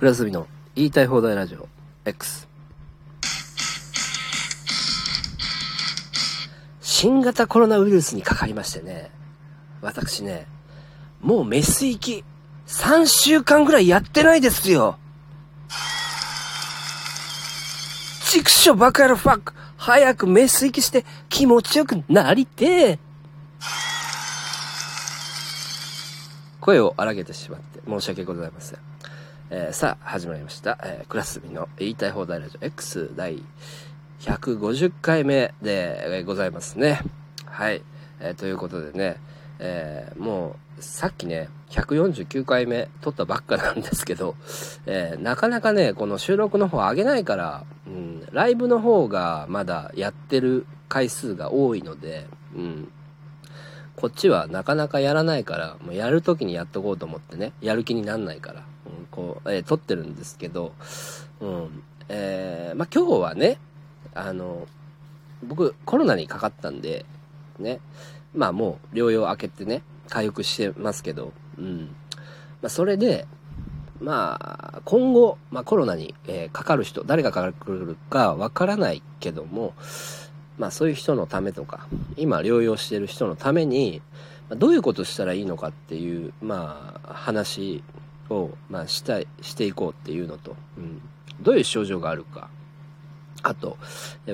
クラスビの言いたい放題ラジオ X 新型コロナウイルスにかかりましてね私ねもうメス行き3週間ぐらいやってないですよ。チクショバカヤロファック早くメス行きして気持ちよくなりて声を荒げてしまって申し訳ございません。えー、さあ、始まりました。えー、クラスミの言いたい放題ラジオ X 第150回目でございますね。はい。えー、ということでね、え、もう、さっきね、149回目撮ったばっかなんですけど、え、なかなかね、この収録の方上げないから、うん、ライブの方がまだやってる回数が多いので、うん、こっちはなかなかやらないから、もうやるときにやっとこうと思ってね、やる気になんないから、こう、えー、撮ってるんですけど、うん、えー、まあ、今日はね、あの、僕、コロナにかかったんで、ね、まあもう療養明けてね、回復してますけど、うん。まあそれで、まあ、今後、まあコロナに、えー、かかる人、誰がかかるかわからないけども、まあそういう人のためとか、今療養してる人のために、どういうことしたらいいのかっていう、まあ話を、まあしたい、していこうっていうのと、うん、どういう症状があるか、あと、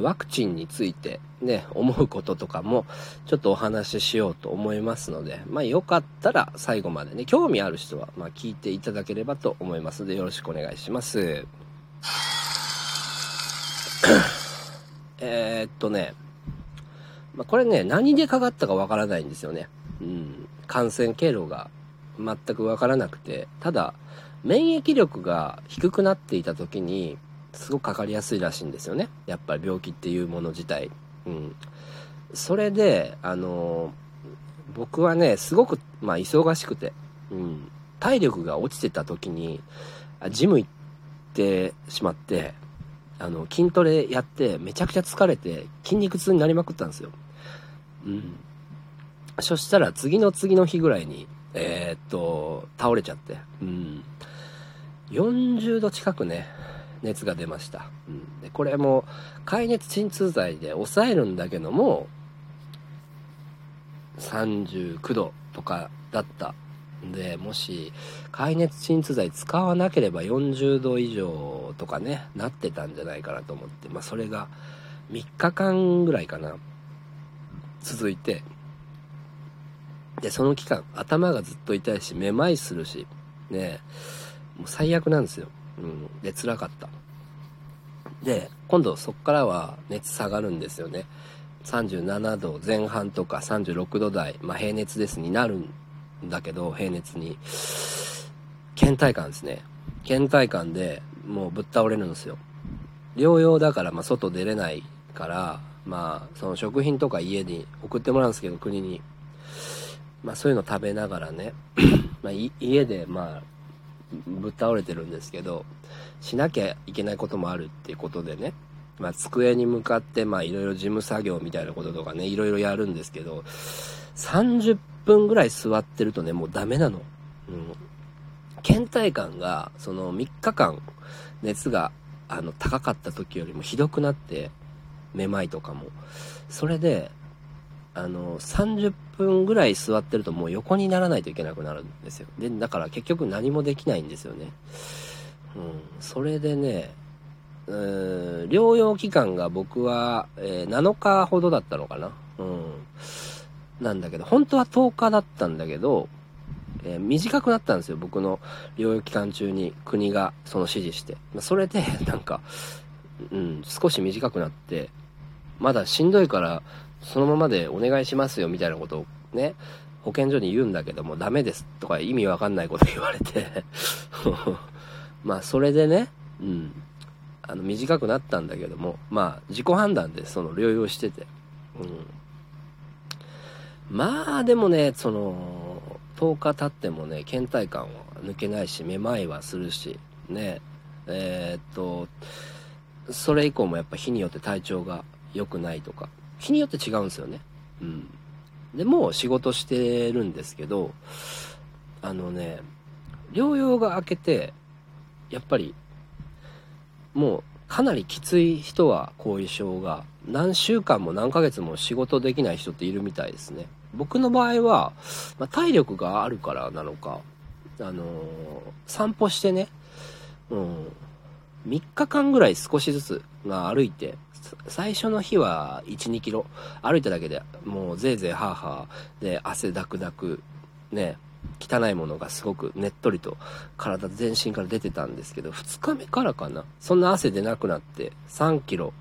ワクチンについてね、思うこととかもちょっとお話ししようと思いますので、まあよかったら最後までね、興味ある人はまあ聞いていただければと思いますのでよろしくお願いします。えー、っとね、まあ、これね、何でかかったかわからないんですよね。うん。感染経路が全くわからなくて、ただ、免疫力が低くなっていた時に、すごくかかりやすいらしいんですよね。やっぱり病気っていうもの自体。うん。それで、あの僕はね、すごく、まあ、忙しくて、うん。体力が落ちてた時に、ジム行ってしまって、あの、筋トレやってめちゃくちゃ疲れて筋肉痛になりまくったんですよ。うん。そしたら次の次の日ぐらいに、えー、っと、倒れちゃって、うん。40度近くね、熱が出ました。うん。で、これも、解熱鎮痛剤で抑えるんだけども、39度とかだったで、もし、解熱鎮痛剤使わなければ40度以上とかね、なってたんじゃないかなと思って、まあそれが3日間ぐらいかな、続いて、で、その期間、頭がずっと痛いし、めまいするし、ね、もう最悪なんですよ。うん。で、辛かった。で、今度そっからは熱下がるんですよね。37度前半とか36度台、まあ平熱ですになるんだけど、平熱に。倦怠感ですね。倦怠感でもうぶっ倒れるんですよ。療養だからまあ外出れないから、まあその食品とか家に送ってもらうんですけど、国に。まあそういうの食べながらね、まあ家でまあぶっ倒れてるんですけど、しなきゃいけないこともあるっていうことでね、まあ机に向かってまあいろいろ事務作業みたいなこととかね、いろいろやるんですけど、30分ぐらい座ってるとね、もうダメなの。うん。倦怠感が、その3日間、熱が、あの、高かった時よりもひどくなって、めまいとかも。それで、あの、30分ぐらい座ってるともう横にならないといけなくなるんですよ。で、だから結局何もできないんですよね。うん。それでね、うーん療養期間が僕は、えー、7日ほどだったのかな。うん。なんだけど、本当は10日だったんだけど、えー、短くなったんですよ。僕の療養期間中に国がその指示して。それで、なんか、うん、少し短くなって、まだしんどいから、そのままでお願いしますよ、みたいなことをね、保健所に言うんだけども、ダメですとか意味わかんないこと言われて。まあ、それでね、うん、あの、短くなったんだけども、まあ、自己判断でその療養してて、うん、まあでもね、その、10日経ってもね、倦怠感は抜けないし、めまいはするし、ね、えー、っと、それ以降もやっぱ日によって体調が良くないとか、日によって違うんですよね。うん。でも仕事してるんですけど、あのね、療養が明けて、やっぱりもうかなりきつい人は後遺症が何週間も何ヶ月も仕事できない人っているみたいですね僕の場合は、まあ、体力があるからなのかあのー、散歩してね、うん、3日間ぐらい少しずつ、まあ、歩いて最初の日は1、2キロ。歩いただけでもうぜいぜいハーハー。で汗だくだく。ね汚いものがすごくねっとりと体全身から出てたんですけど2日目からかな。そんな汗出なくなって3キロ。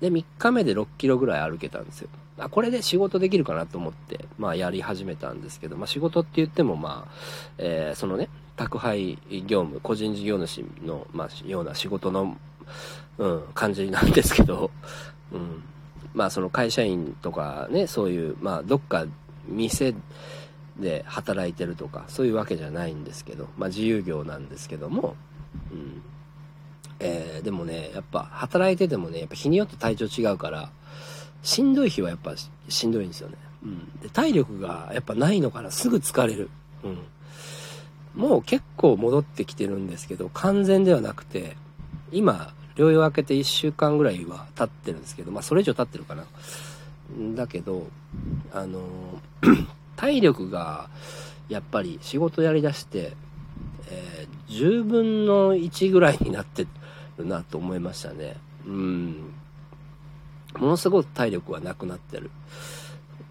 で3日目で6キロぐらい歩けたんですよ。あこれで仕事できるかなと思ってまあやり始めたんですけど、まあ、仕事って言ってもまあ、えー、そのね宅配業務個人事業主の、まあ、ような仕事の、うん、感じなんですけど、うん、まあその会社員とかねそういうまあどっか店で働いてるとかそういうわけじゃないんですけど、まあ、自由業なんですけども、うん。えー、でもねやっぱ働いててもねやっぱ日によって体調違うからしんどい日はやっぱしんどいんですよね、うん、で体力がやっぱないのかなすぐ疲れる、うん、もう結構戻ってきてるんですけど完全ではなくて今療養明けて1週間ぐらいは経ってるんですけどまあそれ以上経ってるかなだけどあの 体力がやっぱり仕事やりだして、えー、10分の1ぐらいになってるなと思いましたね。うん。ものすごく体力はなくなってる。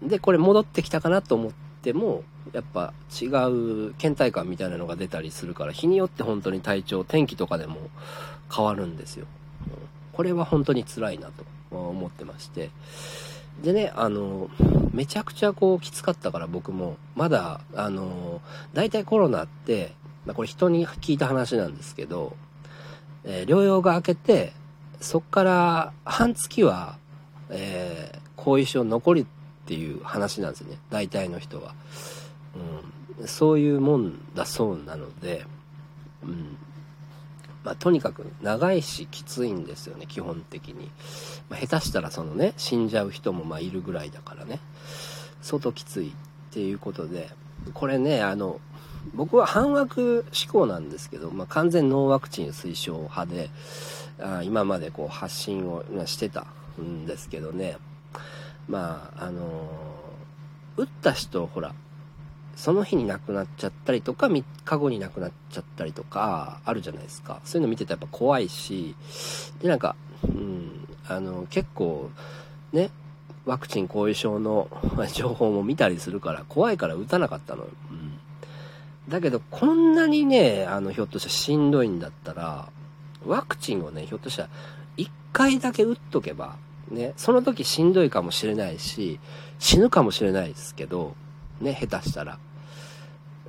で、これ戻ってきたかなと思っても、やっぱ違う倦怠感みたいなのが出たりするから、日によって本当に体調、天気とかでも変わるんですよ。これは本当に辛いなと思ってまして。でね、あの、めちゃくちゃこうきつかったから僕も、まだ、あの、大体コロナって、まあ、これ人に聞いた話なんですけど、えー、療養が明けて、そっから半月は、えー、後遺症残りっていう話なんですね。大体の人は。うん、そういうもんだそうなので、うん、まあ、とにかく長いしきついんですよね基本的に、まあ、下手したらそのね死んじゃう人もまあいるぐらいだからね。相当きついっていうことでこれねあの僕は反枠思考なんですけど、まあ、完全ノーワクチン推奨派であ今までこう発信をしてたんですけどね。まああのー、打った人ほらその日に亡くなっちゃったりとか3日後に亡くなっちゃったりとかあるじゃないですか。そういうの見ててやっぱ怖いしでなんか、うん、あの結構ねワクチン後遺症の情報も見たりするから怖いから打たなかったの、うん、だけどこんなにねあのひょっとしたらしんどいんだったらワクチンをねひょっとしたら1回だけ打っとけばねその時しんどいかもしれないし死ぬかもしれないですけどね下手したら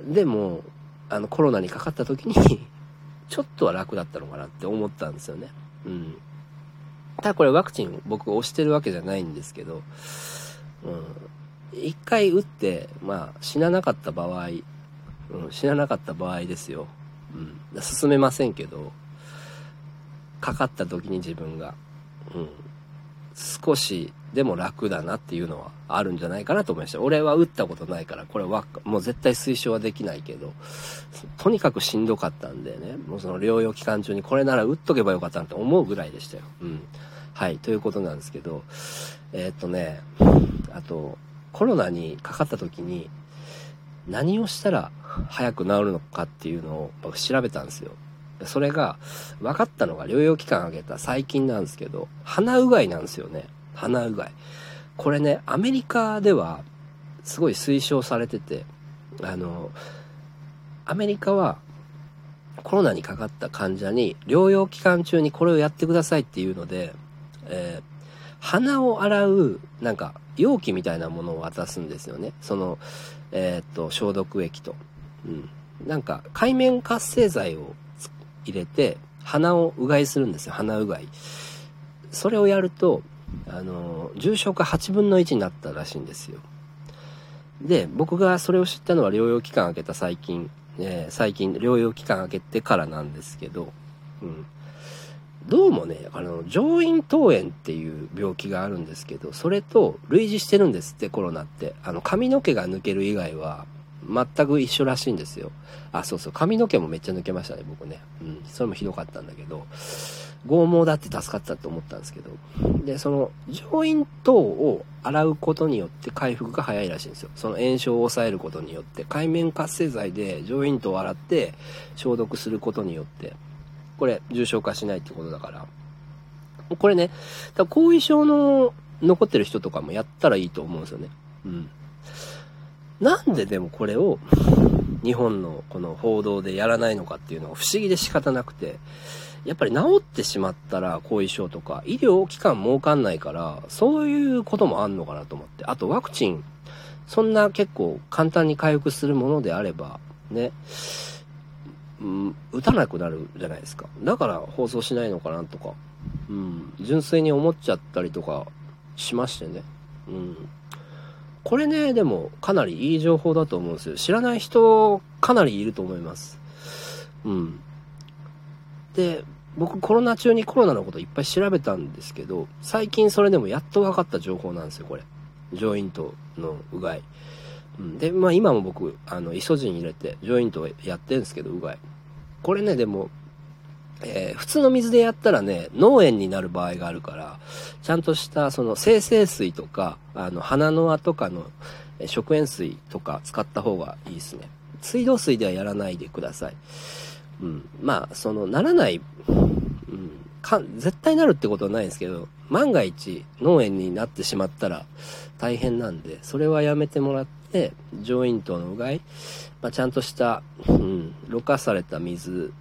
でも、あの、コロナにかかった時に ちょっとは楽だったのかなって思ったんですよね。うん。ただこれワクチン僕押してるわけじゃないんですけど、うん。一回打って、まあ、死ななかった場合、うん、死ななかった場合ですよ。うん。進めませんけど、かかった時に自分が、うん。少しでも楽だなっていうのはあるんじゃないかなと思いました。俺は打ったことないから、これはもう絶対推奨はできないけど、とにかくしんどかったんでね、もうその療養期間中にこれなら打っとけばよかったなって思うぐらいでしたよ。うん。はい、ということなんですけど、えー、っとね、あと、コロナにかかった時に何をしたら早く治るのかっていうのを調べたんですよ。それが分かったのが療養期間空けた最近なんですけど、鼻うがいなんですよね。鼻うがい。これね、アメリカではすごい推奨されてて、あの、アメリカはコロナにかかった患者に療養期間中にこれをやってくださいっていうので、えー、鼻を洗うなんか容器みたいなものを渡すんですよね。その、えー、っと、消毒液と。うん。なんか海面活性剤を入れて鼻をうがいするんですよ鼻うがい。それをやるとあの重症化8分の1になったらしいんですよ。で僕がそれを知ったのは療養期間空けた最近、えー、最近療養期間空けてからなんですけど、うん、どうもねあの上咽頭炎っていう病気があるんですけどそれと類似してるんですってコロナって。あの髪の毛が抜ける以外は全く一緒らしいんですよ。あ、そうそう、髪の毛もめっちゃ抜けましたね、僕ね。うん、それもひどかったんだけど、剛毛だって助かったと思ったんですけど、で、その、上咽頭を洗うことによって回復が早いらしいんですよ。その炎症を抑えることによって、海面活性剤で上咽頭を洗って消毒することによって、これ、重症化しないってことだから。これね、後遺症の残ってる人とかもやったらいいと思うんですよね。うん。なんででもこれを日本のこの報道でやらないのかっていうのは不思議で仕方なくて、やっぱり治ってしまったら後遺症とか医療機関儲かんないから、そういうこともあんのかなと思って。あとワクチン、そんな結構簡単に回復するものであれば、ね、うん、打たなくなるじゃないですか。だから放送しないのかなとか、うん、純粋に思っちゃったりとかしましてね。うん。これね、でもかなりいい情報だと思うんですよ。知らない人かなりいると思います。うん。で、僕コロナ中にコロナのこといっぱい調べたんですけど、最近それでもやっと分かった情報なんですよ、これ。上咽頭のうがい。うん、で、まあ今も僕、あの、イソジン入れて上咽頭やってるんですけど、うがい。これね、でも、えー、普通の水でやったらね、脳炎になる場合があるから、ちゃんとしたその生成水とか、あの、鼻の輪とかの食塩水とか使った方がいいですね。水道水ではやらないでください。うん。まあ、その、ならない、うん、か、絶対なるってことはないんですけど、万が一脳炎になってしまったら大変なんで、それはやめてもらって、上咽頭のうがい、まあ、ちゃんとした、うん、ろ過された水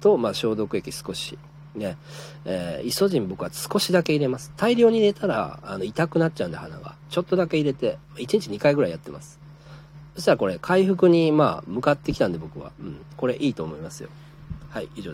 と、まあ、消毒液少し。ね、えー、イソジン僕は少しだけ入れます。大量に入れたら、あの、痛くなっちゃうんで、鼻が。ちょっとだけ入れて、1日2回ぐらいやってます。そしたらこれ、回復に、まあ、向かってきたんで僕は。うん。これいいと思いますよ。はい、以上です。